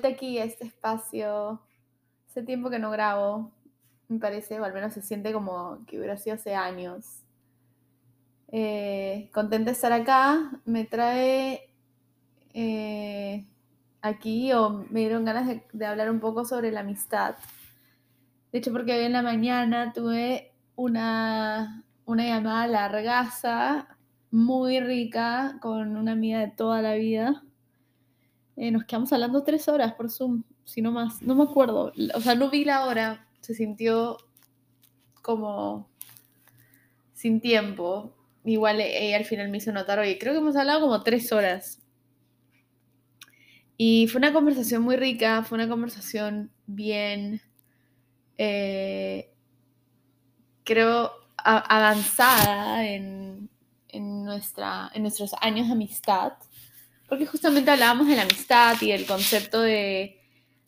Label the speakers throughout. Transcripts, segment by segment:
Speaker 1: Vuelta aquí a este espacio. Hace tiempo que no grabo, me parece, o al menos se siente como que hubiera sido hace años. Eh, contenta de estar acá, me trae eh, aquí o me dieron ganas de, de hablar un poco sobre la amistad. De hecho, porque hoy en la mañana tuve una, una llamada largaza, muy rica, con una amiga de toda la vida. Eh, nos quedamos hablando tres horas por Zoom, si no más. No me acuerdo. O sea, no vi la hora. Se sintió como sin tiempo. Igual ella al final me hizo notar, oye, creo que hemos hablado como tres horas. Y fue una conversación muy rica, fue una conversación bien, eh, creo, avanzada en, en, nuestra, en nuestros años de amistad, porque justamente hablábamos de la amistad y el concepto de,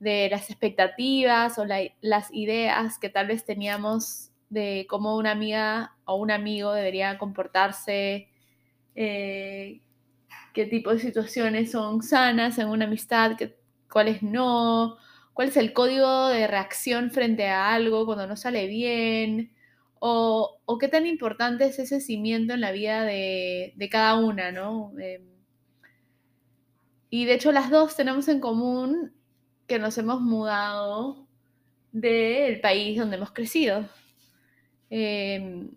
Speaker 1: de las expectativas o la- las ideas que tal vez teníamos de cómo una amiga o un amigo debería comportarse, eh, qué tipo de situaciones son sanas en una amistad, cuáles no, cuál es el código de reacción frente a algo cuando no sale bien, o, qué tan importante es ese cimiento en la vida de, de cada una, ¿no? Eh, y de hecho las dos tenemos en común que nos hemos mudado del país donde hemos crecido. Eh,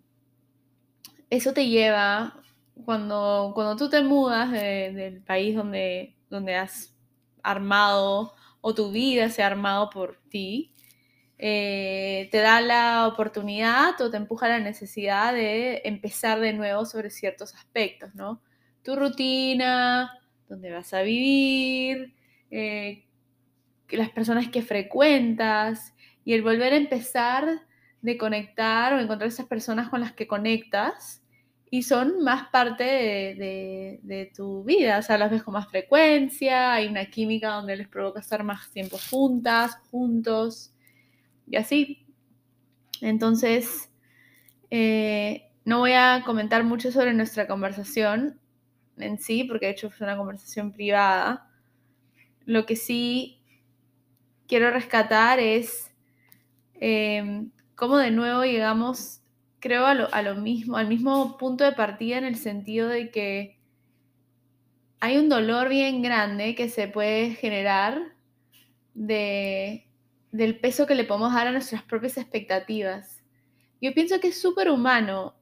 Speaker 1: eso te lleva, cuando, cuando tú te mudas de- del país donde, donde has armado o tu vida se ha armado por ti, eh, te da la oportunidad o te empuja la necesidad de empezar de nuevo sobre ciertos aspectos, ¿no? Tu rutina, dónde vas a vivir, eh, las personas que frecuentas y el volver a empezar de conectar o encontrar esas personas con las que conectas y son más parte de, tu vida, o sea, las ves con más frecuencia, hay una química donde les provoca estar más tiempo juntas, juntos y así. Entonces, eh, no voy a comentar mucho sobre nuestra conversación en sí, porque de hecho fue una conversación privada. Lo que sí quiero rescatar es eh, cómo de nuevo llegamos, creo, a lo, a lo mismo, al mismo punto de partida en el sentido de que hay un dolor bien grande que se puede generar de, del peso que le podemos dar a nuestras propias expectativas. Yo pienso que es súper humano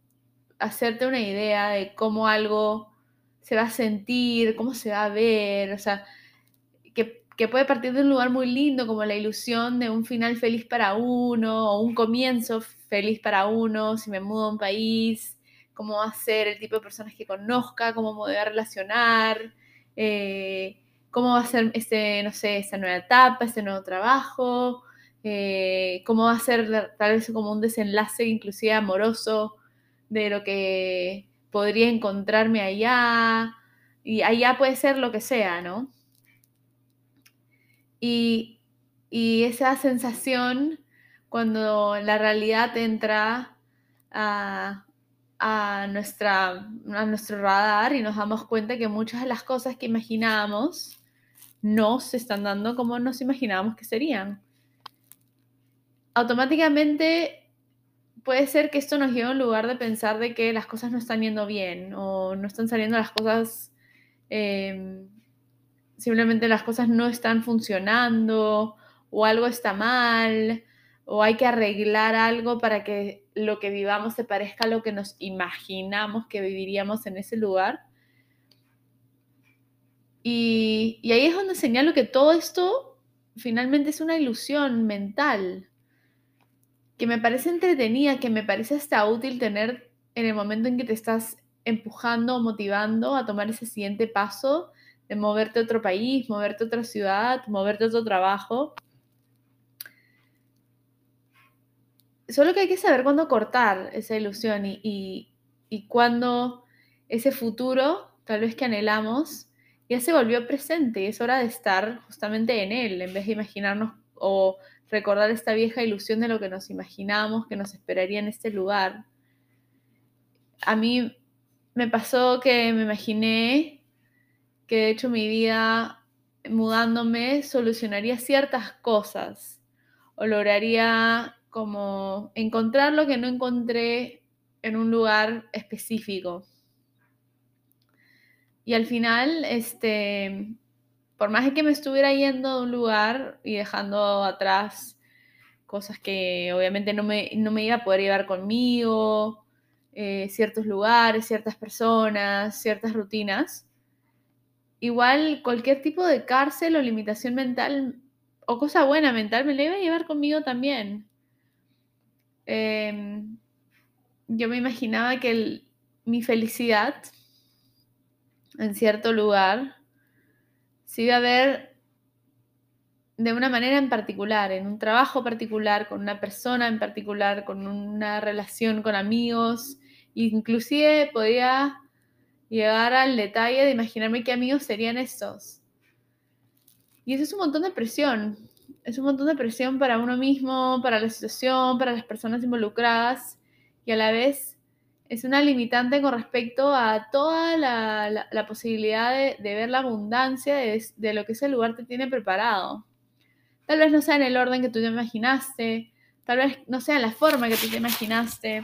Speaker 1: hacerte una idea de cómo algo se va a sentir, cómo se va a ver, o sea, que, que puede partir de un lugar muy lindo como la ilusión de un final feliz para uno o un comienzo feliz para uno, si me mudo a un país, cómo va a ser el tipo de personas que conozca, cómo me voy a relacionar, eh, cómo va a ser este, no sé, esta nueva etapa, este nuevo trabajo, eh, cómo va a ser tal vez como un desenlace inclusive amoroso de lo que podría encontrarme allá, y allá puede ser lo que sea, ¿no? Y, y esa sensación cuando la realidad entra a, a, nuestra, a nuestro radar y nos damos cuenta que muchas de las cosas que imaginábamos no se están dando como nos imaginábamos que serían. Automáticamente puede ser que esto nos lleve a un lugar de pensar de que las cosas no están yendo bien o no están saliendo las cosas, eh, simplemente las cosas no están funcionando o algo está mal o hay que arreglar algo para que lo que vivamos se parezca a lo que nos imaginamos que viviríamos en ese lugar. Y, y ahí es donde señalo que todo esto finalmente es una ilusión mental que me parece entretenida, que me parece hasta útil tener en el momento en que te estás empujando o motivando a tomar ese siguiente paso de moverte a otro país, moverte a otra ciudad, moverte a otro trabajo. Solo que hay que saber cuándo cortar esa ilusión y, y, y cuándo ese futuro, tal vez que anhelamos, ya se volvió presente y es hora de estar justamente en él, en vez de imaginarnos o recordar esta vieja ilusión de lo que nos imaginábamos que nos esperaría en este lugar. A mí me pasó que me imaginé que de hecho mi vida mudándome solucionaría ciertas cosas o lograría como encontrar lo que no encontré en un lugar específico. Y al final, este, por más que me estuviera yendo de un lugar y dejando atrás cosas que obviamente no me, no me iba a poder llevar conmigo, eh, ciertos lugares, ciertas personas, ciertas rutinas, igual cualquier tipo de cárcel o limitación mental o cosa buena mental me la iba a llevar conmigo también. Em, yo me imaginaba que mi felicidad en cierto lugar se iba a ver de una manera en particular, en un trabajo particular, con una persona en particular, con una relación con amigos, inclusive podía llegar al detalle de imaginarme qué amigos serían estos. Y eso es un montón de presión. Es un montón de presión para uno mismo, para la situación, para las personas involucradas y a la vez es una limitante con respecto a toda la, posibilidad de, ver la abundancia de, lo que ese lugar te tiene preparado. Tal vez no sea en el orden que tú te imaginaste, tal vez no sea en la forma que tú te imaginaste.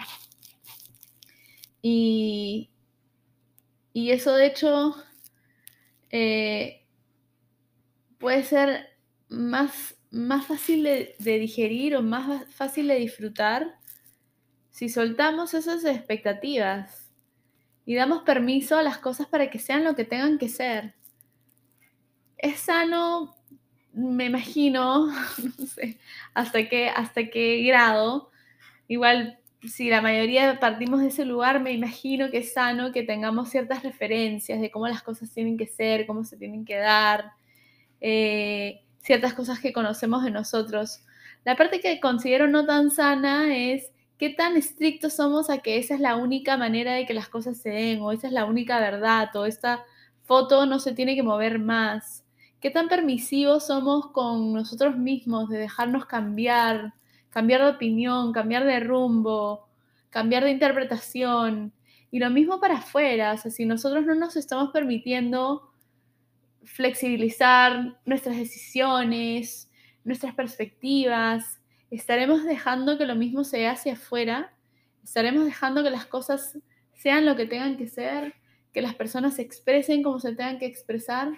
Speaker 1: Y, y eso de hecho eh, puede ser más, más fácil de, digerir o más fácil de disfrutar si soltamos esas expectativas y damos permiso a las cosas para que sean lo que tengan que ser. Es sano, me imagino, no sé, hasta qué, hasta qué grado. Igual si la mayoría partimos de ese lugar, me imagino que es sano que tengamos ciertas referencias de cómo las cosas tienen que ser, cómo se tienen que dar, eh, ciertas cosas que conocemos de nosotros. La parte que considero no tan sana es qué tan estrictos somos a que esa es la única manera de que las cosas se den, o esa es la única verdad, o esta foto no se tiene que mover más. Qué tan permisivos somos con nosotros mismos de dejarnos cambiar, cambiar de opinión, cambiar de rumbo, cambiar de interpretación. Y lo mismo para afuera, si nosotros no nos estamos permitiendo flexibilizar nuestras decisiones, nuestras perspectivas, estaremos dejando que lo mismo sea hacia afuera, estaremos dejando que las cosas sean lo que tengan que ser, que las personas se expresen como se tengan que expresar.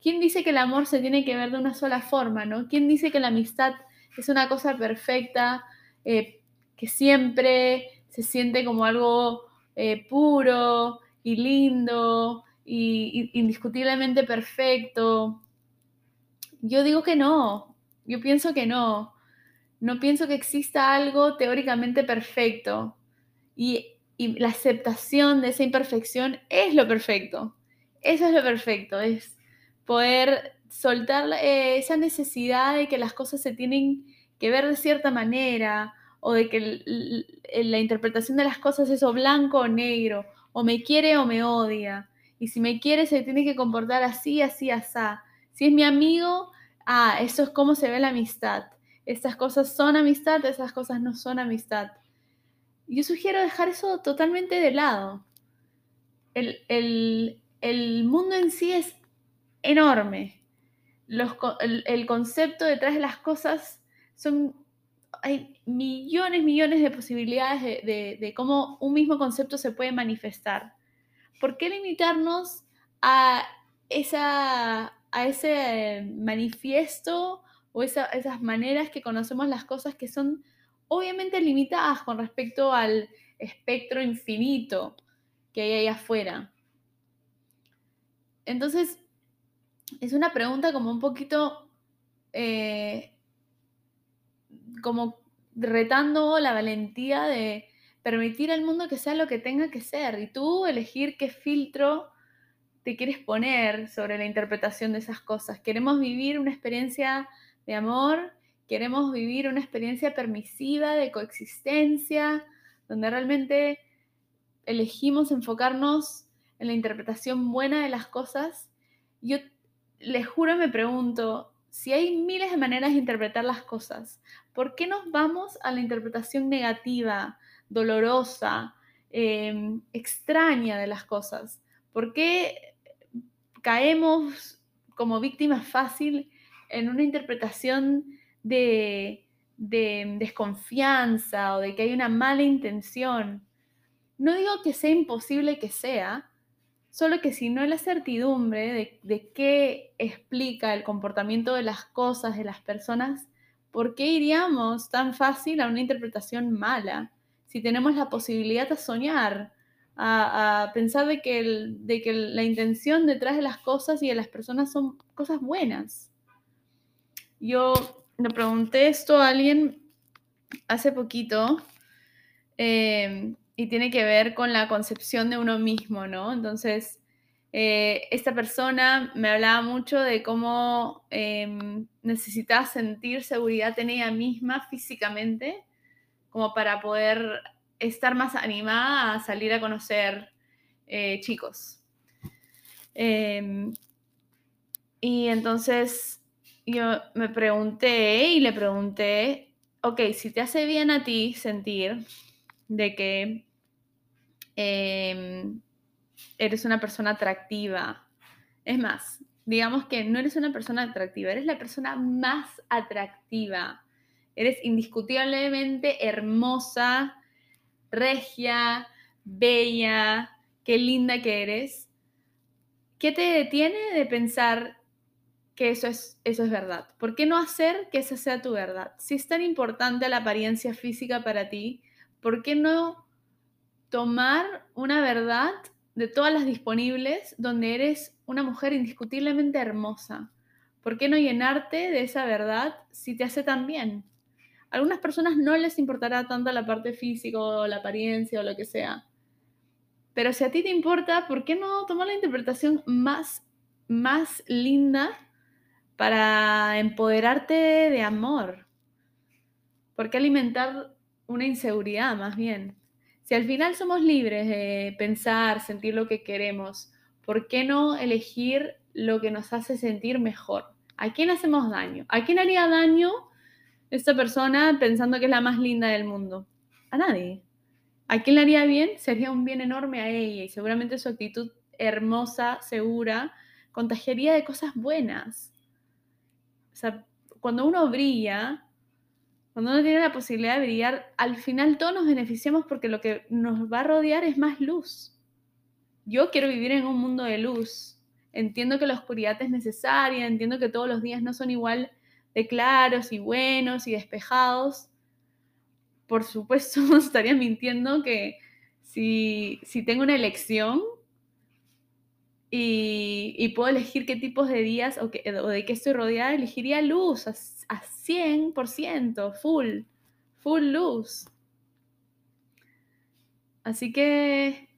Speaker 1: ¿Quién dice que el amor se tiene que ver de una sola forma, no? ¿Quién dice que la amistad es una cosa perfecta, eh, que siempre se siente como algo eh, puro y lindo y, indiscutiblemente perfecto. Yo digo que no, yo pienso que no. No pienso que exista algo teóricamente perfecto. Y, la aceptación de esa imperfección es lo perfecto. Eso es lo perfecto, es poder soltar eh, esa necesidad de que las cosas se tienen que ver de cierta manera, o de que la interpretación de las cosas es o blanco o negro, o me quiere o me odia. Y si me quiere se tiene que comportar así, así, así. Si es mi amigo, ah, eso es cómo se ve la amistad. Estas cosas son amistad, esas cosas no son amistad. Yo sugiero dejar eso totalmente de lado. El, el mundo en sí es enorme el, concepto detrás de las cosas son, hay millones, millones de posibilidades de, cómo un mismo concepto se puede manifestar. ¿Por qué limitarnos a, esa, a ese manifiesto o esas maneras que conocemos las cosas que son obviamente limitadas con respecto al espectro infinito que hay ahí afuera? Entonces, es una pregunta como un poquito, eh, como retando la valentía de permitir al mundo que sea lo que tenga que ser y tú elegir qué filtro te quieres poner sobre la interpretación de esas cosas. Queremos vivir una experiencia de amor, queremos vivir una experiencia permisiva de coexistencia, donde realmente elegimos enfocarnos en la interpretación buena de las cosas. Yo les juro me pregunto, si hay miles de maneras de interpretar las cosas, ¿por qué nos vamos a la interpretación negativa, dolorosa, em, extraña de las cosas? ¿Por qué caemos como víctima fácil en una interpretación de, de desconfianza o de que hay una mala intención. No digo que sea imposible que sea, solo que si no hay la certidumbre de, qué explica el comportamiento de las cosas, de las personas, ¿por qué iríamos tan fácil a una interpretación mala? Si tenemos la posibilidad de soñar, a, pensar de que la intención detrás de las cosas y de las personas son cosas buenas. Yo le pregunté esto a alguien hace poquito eh, y tiene que ver con la concepción de uno mismo, ¿no? Entonces, eh, esta persona me hablaba mucho de cómo em, necesitaba sentir seguridad en ella misma físicamente, como para poder estar más animada a salir a conocer eh, chicos. Em, y entonces yo me pregunté y le pregunté, ok, si te hace bien a ti sentir de que em, eres una persona atractiva. Es más, digamos que no eres una persona atractiva, eres la persona más atractiva. Eres indiscutiblemente hermosa, regia, bella, qué linda que eres. ¿Qué te detiene de pensar que eso es, eso es verdad? ¿Por qué no hacer que esa sea tu verdad? Si es tan importante la apariencia física para ti, ¿por qué no tomar una verdad de todas las disponibles donde eres una mujer indiscutiblemente hermosa. ¿Por qué no llenarte de esa verdad si te hace tan bien? A algunas personas no les importará tanto la parte física o la apariencia o lo que sea. Pero si a ti te importa, ¿por qué no tomar la interpretación más, más linda para empoderarte de amor? ¿Por qué alimentar una inseguridad más bien? Si al final somos libres de pensar, sentir lo que queremos, ¿por qué no elegir lo que nos hace sentir mejor? ¿A quién hacemos daño? ¿A quién haría daño esta persona pensando que es la más linda del mundo? A nadie. ¿A quién le haría bien? Sería un bien enorme a ella y seguramente su actitud hermosa, segura, contagiaría de cosas buenas. O sea, cuando uno brilla, cuando uno tiene la posibilidad de brillar, al final todos nos beneficiamos porque lo que nos va a rodear es más luz. Yo quiero vivir en un mundo de luz. Entiendo que la oscuridad es necesaria, entiendo que todos los días no son igual de claros y buenos y despejados. Por supuesto, estaría mintiendo que si, si tengo una elección, y, puedo elegir qué tipos de días o, de qué estoy rodeada, elegiría luz a, a 100%, full, full luz. Así que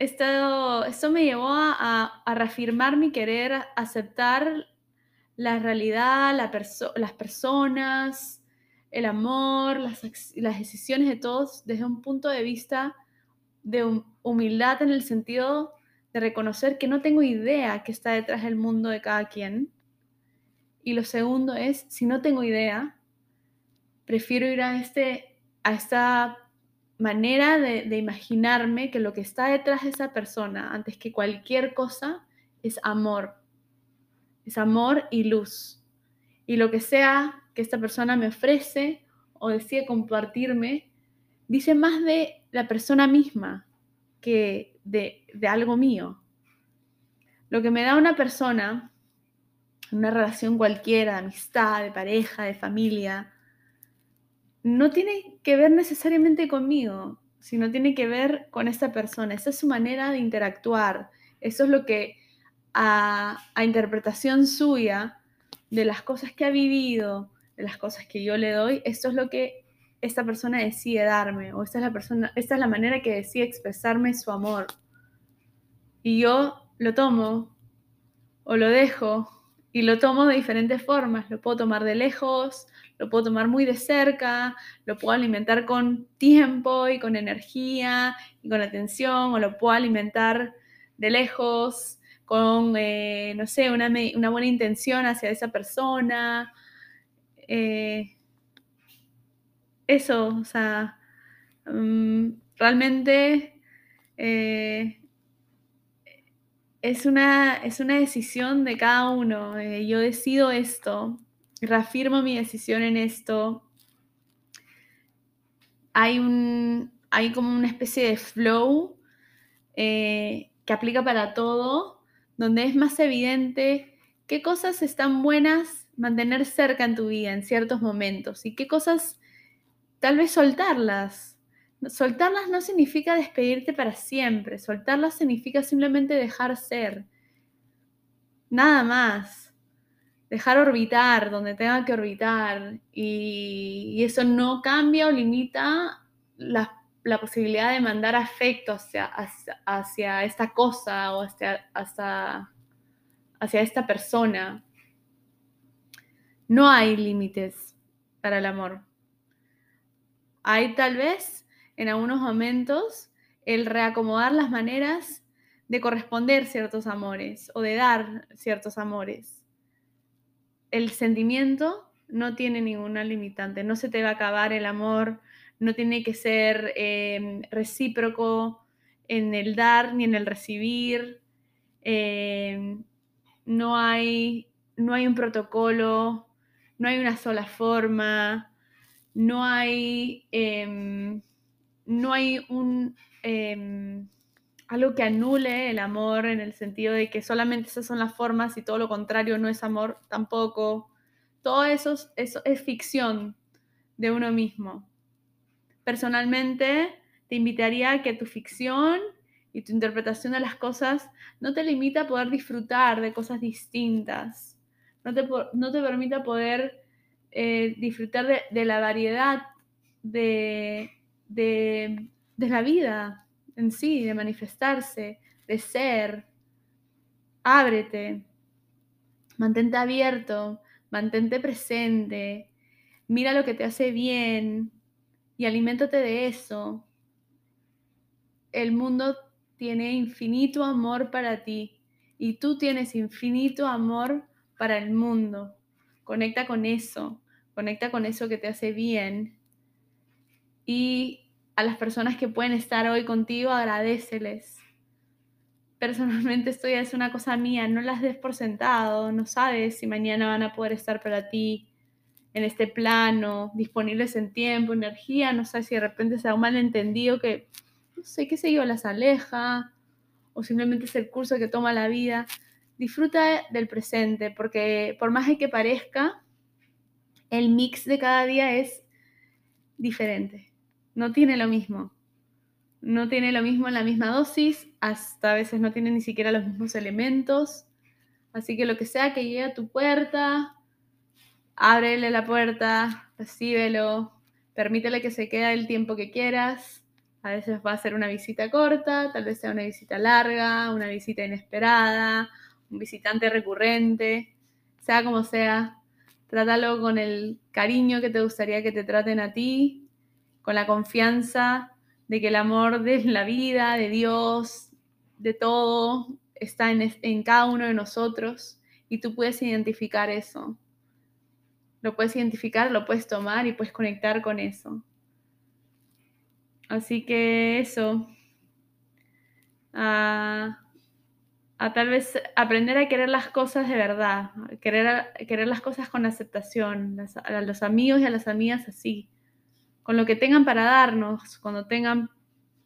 Speaker 1: esto, me llevó a, reafirmar mi querer, aceptar la realidad, las personas, el amor, las, las decisiones de todos desde un punto de vista de humildad en el sentido de reconocer que no tengo idea qué está detrás del mundo de cada quien. Y lo segundo es, si no tengo idea, prefiero ir a, este, a esta manera de, de imaginarme que lo que está detrás de esa persona, antes que cualquier cosa, es amor. Es amor y luz. Y lo que sea que esta persona me ofrece o decide compartirme, dice más de la persona misma que de, algo mío. Lo que me da una persona, una relación cualquiera, de amistad, de pareja, de familia, no tiene que ver necesariamente conmigo, sino tiene que ver con esta persona. Esa es su manera de interactuar. Eso es lo que a, a, interpretación suya de las cosas que ha vivido, de las cosas que yo le doy, esto es lo que esta persona decide darme o esta es la persona, esta es la manera que decide expresarme su amor. Y yo lo tomo o lo dejo y lo tomo de diferentes formas. Lo puedo tomar de lejos, lo puedo tomar muy de cerca, lo puedo alimentar con tiempo y con energía y con atención o lo puedo alimentar de lejos con, eh, no sé, una, buena intención hacia esa persona. Eh, eso, o sea, mm, realmente eh, es una, es una decisión de cada uno. Eh, yo decido esto, reafirmo mi decisión en esto. Hay, un, hay como una especie de flow eh, que aplica para todo, donde es más evidente qué cosas están buenas mantener cerca en tu vida en ciertos momentos y qué cosas tal vez soltarlas. Soltarlas no significa despedirte para siempre, soltarlas significa simplemente dejar ser. Nada más. Dejar orbitar donde tenga que orbitar y, eso no cambia o limita la, posibilidad de mandar afecto hacia, esta cosa o hacia esta persona. No hay límites para el amor. Hay tal vez en algunos momentos el reacomodar las maneras de corresponder ciertos amores o de dar ciertos amores. El sentimiento no tiene ninguna limitante, no se te va a acabar el amor, no tiene que ser em, recíproco en el dar ni en el recibir, em, no, hay, no hay un protocolo, no hay una sola forma, no hay, em, no hay un, em, algo que anule el amor en el sentido de que solamente esas son las formas y todo lo contrario no es amor tampoco. Todo eso, eso es ficción de uno mismo. Personalmente, te invitaría a que tu ficción y tu interpretación de las cosas no te limita a poder disfrutar de cosas distintas, no te, no te permita poder eh, disfrutar de, la variedad de, de, la vida en sí, de manifestarse, de ser. Ábrete, mantente abierto, mantente presente, mira lo que te hace bien y aliméntate de eso. El mundo tiene infinito amor para ti y tú tienes infinito amor para el mundo. Conecta con eso. Conecta con eso que te hace bien. Y a las personas que pueden estar hoy contigo, agradeceles. Personalmente esto ya es una cosa mía, no las des por sentado, no sabes si mañana van a poder estar para ti en este plano, disponibles en tiempo, energía, no sabes si de repente se da un malentendido que, no sé, qué sé yo, las aleja, o simplemente es el curso que toma la vida. Disfruta del presente, porque por más que parezca, el mix de cada día es diferente. No tiene lo mismo. No tiene lo mismo en la misma dosis, hasta a veces no tiene ni siquiera los mismos elementos. Así que lo que sea que llegue a tu puerta, ábrele la puerta, recíbelo, permítele que se quede el tiempo que quieras. A veces va a ser una visita corta, tal vez sea una visita larga, una visita inesperada, un visitante recurrente, sea como sea, Trátalo con el cariño que te gustaría que te traten a ti, con la confianza de que el amor de la vida, de Dios, de todo, está en, en cada uno de nosotros y tú puedes identificar eso. Lo puedes identificar, lo puedes tomar y puedes conectar con eso. Así que eso. Ah, a tal vez aprender a querer las cosas de verdad, querer, querer las cosas con aceptación, a los amigos y a las amigas así, con lo que tengan para darnos, cuando tengan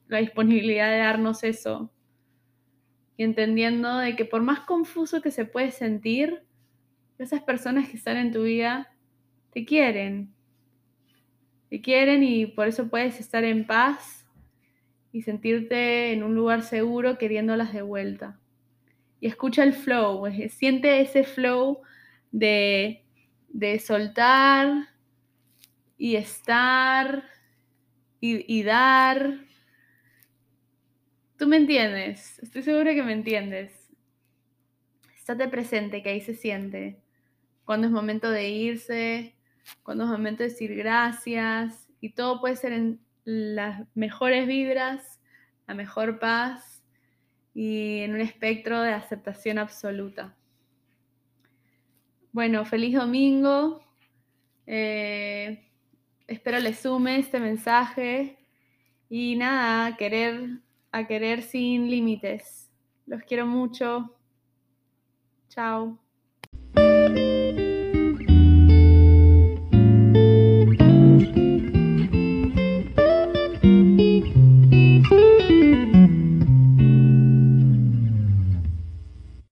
Speaker 1: la disponibilidad de darnos eso. Y entendiendo de que por más confuso que se puede sentir, esas personas que están en tu vida te quieren. Te quieren y por eso puedes estar en paz y sentirte en un lugar seguro queriéndolas de vuelta y escucha el flow, siente ese flow de, soltar y estar y, dar. Tú me entiendes, estoy segura que me entiendes. Estate presente, que ahí se siente. Cuando es momento de irse, cuando es momento de decir gracias, y todo puede ser en las mejores vibras, la mejor paz y en un espectro de aceptación absoluta. Bueno, feliz domingo. Eh, espero le sume este mensaje y nada, a querer, a querer sin límites. Los quiero mucho. Chao.